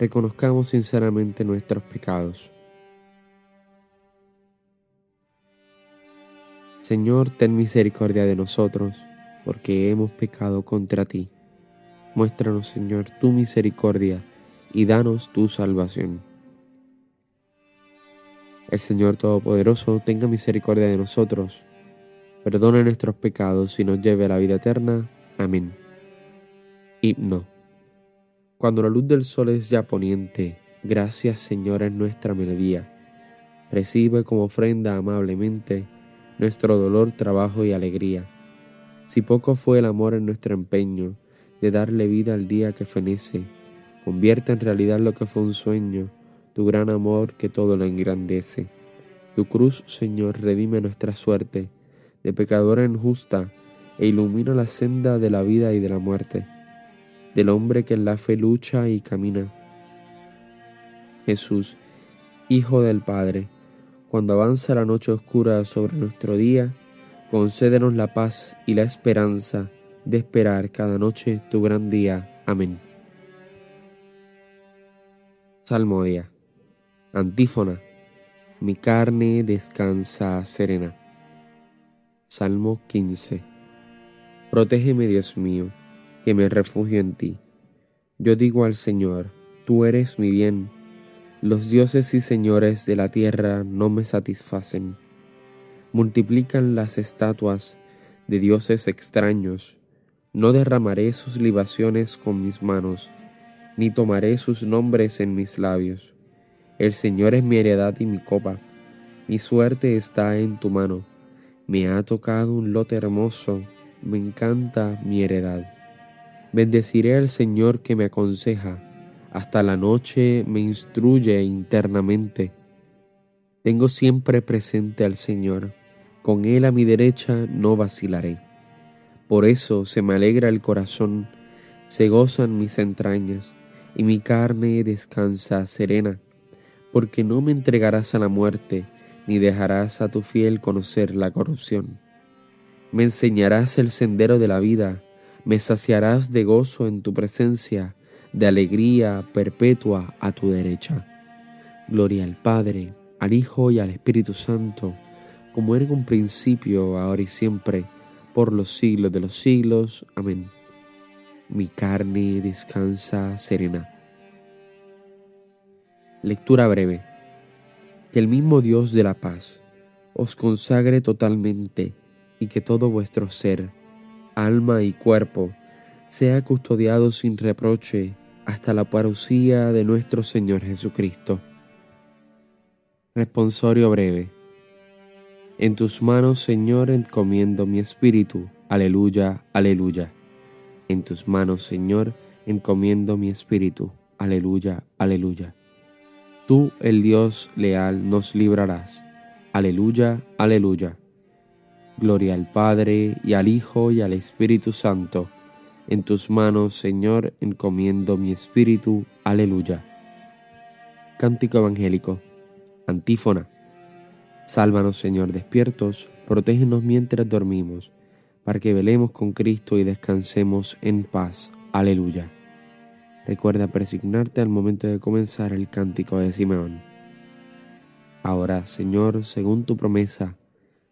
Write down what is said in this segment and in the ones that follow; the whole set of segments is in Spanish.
reconozcamos sinceramente nuestros pecados. Señor, ten misericordia de nosotros, porque hemos pecado contra ti. Muéstranos, Señor, tu misericordia y danos tu salvación. El Señor Todopoderoso tenga misericordia de nosotros, perdone nuestros pecados y nos lleve a la vida eterna. Amén. Himno. Cuando la luz del sol es ya poniente, gracias Señor es nuestra melodía. Recibe como ofrenda amablemente nuestro dolor, trabajo y alegría. Si poco fue el amor en nuestro empeño de darle vida al día que fenece, convierte en realidad lo que fue un sueño, tu gran amor que todo lo engrandece. Tu cruz, Señor, redime nuestra suerte, de pecadora injusta, e ilumina la senda de la vida y de la muerte del hombre que en la fe lucha y camina. Jesús, Hijo del Padre, cuando avanza la noche oscura sobre nuestro día, concédenos la paz y la esperanza de esperar cada noche tu gran día. Amén. Salmodia. Antífona. Mi carne descansa serena. Salmo 15. Protégeme, Dios mío que me refugio en ti. Yo digo al Señor, tú eres mi bien. Los dioses y señores de la tierra no me satisfacen. Multiplican las estatuas de dioses extraños. No derramaré sus libaciones con mis manos, ni tomaré sus nombres en mis labios. El Señor es mi heredad y mi copa. Mi suerte está en tu mano. Me ha tocado un lote hermoso. Me encanta mi heredad. Bendeciré al Señor que me aconseja, hasta la noche me instruye internamente. Tengo siempre presente al Señor, con Él a mi derecha no vacilaré. Por eso se me alegra el corazón, se gozan mis entrañas, y mi carne descansa serena, porque no me entregarás a la muerte, ni dejarás a tu fiel conocer la corrupción. Me enseñarás el sendero de la vida, me saciarás de gozo en tu presencia, de alegría perpetua a tu derecha. Gloria al Padre, al Hijo y al Espíritu Santo, como era en un principio, ahora y siempre, por los siglos de los siglos. Amén. Mi carne descansa serena. Lectura breve. Que el mismo Dios de la paz os consagre totalmente y que todo vuestro ser, alma y cuerpo, sea custodiado sin reproche hasta la parucía de nuestro Señor Jesucristo. Responsorio breve. En tus manos, Señor, encomiendo mi espíritu. Aleluya, aleluya. En tus manos, Señor, encomiendo mi espíritu. Aleluya, aleluya. Tú, el Dios leal, nos librarás. Aleluya, aleluya. Gloria al Padre y al Hijo y al Espíritu Santo. En tus manos, Señor, encomiendo mi espíritu. Aleluya. Cántico Evangélico. Antífona. Sálvanos, Señor, despiertos, protégenos mientras dormimos, para que velemos con Cristo y descansemos en paz. Aleluya. Recuerda presignarte al momento de comenzar el cántico de Simeón. Ahora, Señor, según tu promesa,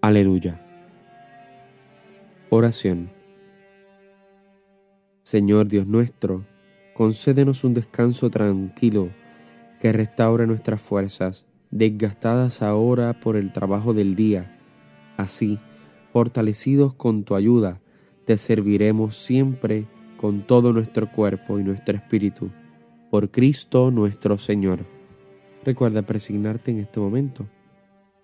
Aleluya. Oración. Señor Dios nuestro, concédenos un descanso tranquilo que restaure nuestras fuerzas, desgastadas ahora por el trabajo del día. Así, fortalecidos con tu ayuda, te serviremos siempre con todo nuestro cuerpo y nuestro espíritu. Por Cristo nuestro Señor. Recuerda presignarte en este momento.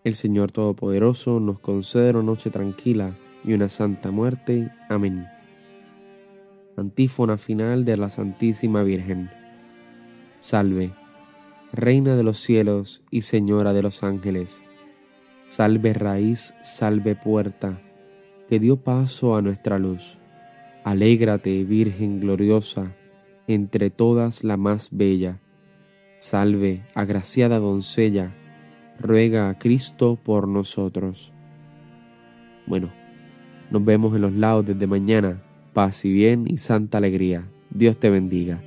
El Señor Todopoderoso nos concede una noche tranquila y una santa muerte. Amén. Antífona final de la Santísima Virgen. Salve, Reina de los cielos y Señora de los ángeles. Salve raíz, salve puerta que dio paso a nuestra luz. Alégrate, Virgen gloriosa, entre todas la más bella. Salve, agraciada doncella, ruega a Cristo por nosotros. Bueno, nos vemos en los lados desde mañana. Paz y bien y santa alegría. Dios te bendiga.